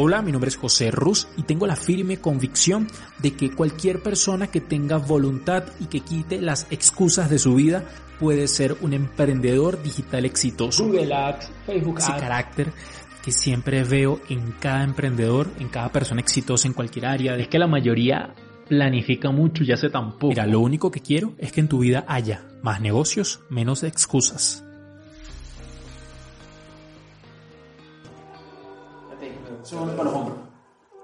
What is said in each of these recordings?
Hola, mi nombre es José Ruz y tengo la firme convicción de que cualquier persona que tenga voluntad y que quite las excusas de su vida puede ser un emprendedor digital exitoso. Google Ads, Facebook Ese Ads. carácter que siempre veo en cada emprendedor, en cada persona exitosa en cualquier área. Es que la mayoría planifica mucho y hace tan poco. Mira, lo único que quiero es que en tu vida haya más negocios, menos excusas.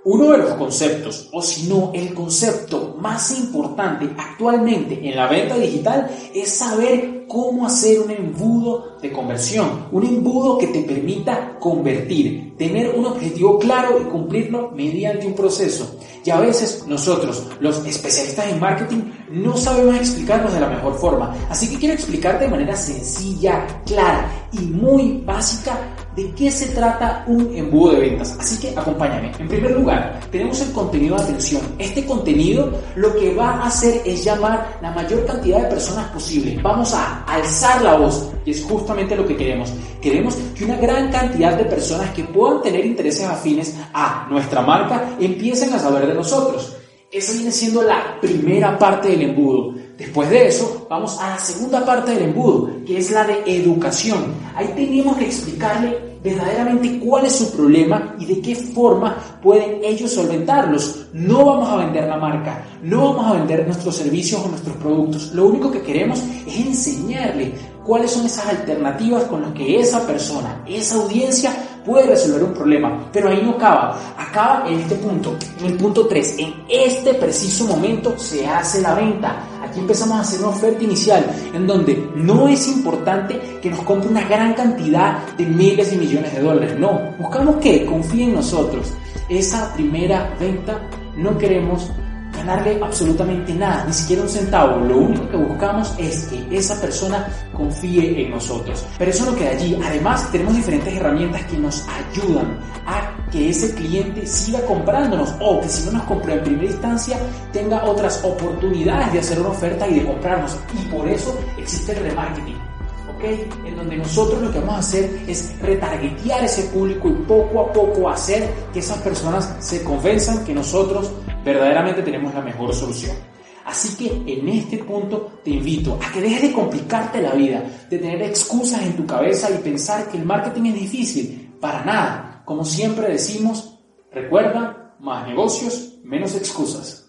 Uno de los conceptos, o si no, el concepto más importante actualmente en la venta digital es saber cómo hacer un embudo de conversión, un embudo que te permita convertir, tener un objetivo claro y cumplirlo mediante un proceso. Y a veces nosotros, los especialistas en marketing, no sabemos explicarnos de la mejor forma. Así que quiero explicarte de manera sencilla, clara y muy básica de qué se trata un embudo de ventas. Así que acompáñame. En primer lugar, tenemos el contenido de atención. Este contenido lo que va a hacer es llamar la mayor cantidad de personas posible. Vamos a alzar la voz y es justamente lo que queremos. Queremos que una gran cantidad de personas que puedan tener intereses afines a nuestra marca empiecen a saber de nosotros. Esa viene siendo la primera parte del embudo. Después de eso, vamos a la segunda parte del embudo, que es la de educación. Ahí tenemos que explicarle verdaderamente cuál es su problema y de qué forma pueden ellos solventarlos. No vamos a vender la marca, no vamos a vender nuestros servicios o nuestros productos. Lo único que queremos es enseñarle cuáles son esas alternativas con las que esa persona, esa audiencia puede resolver un problema. Pero ahí no acaba, acaba en este punto, en el punto 3. En este preciso momento se hace la venta. Aquí empezamos a hacer una oferta inicial en donde no es importante que nos compre una gran cantidad de miles y millones de dólares. No, buscamos que confíe en nosotros. Esa primera venta no queremos ganarle absolutamente nada, ni siquiera un centavo. Lo único que buscamos es que esa persona confíe en nosotros. Pero eso no queda allí. Además, tenemos diferentes herramientas que nos ayudan a que ese cliente siga comprándonos o que si no nos compró en primera instancia tenga otras oportunidades de hacer una oferta y de comprarnos. Y por eso existe el remarketing. ¿ok? En donde nosotros lo que vamos a hacer es retargetear ese público y poco a poco hacer que esas personas se convenzan que nosotros verdaderamente tenemos la mejor solución. Así que en este punto te invito a que dejes de complicarte la vida, de tener excusas en tu cabeza y pensar que el marketing es difícil. Para nada. Como siempre decimos, recuerda, más negocios, menos excusas.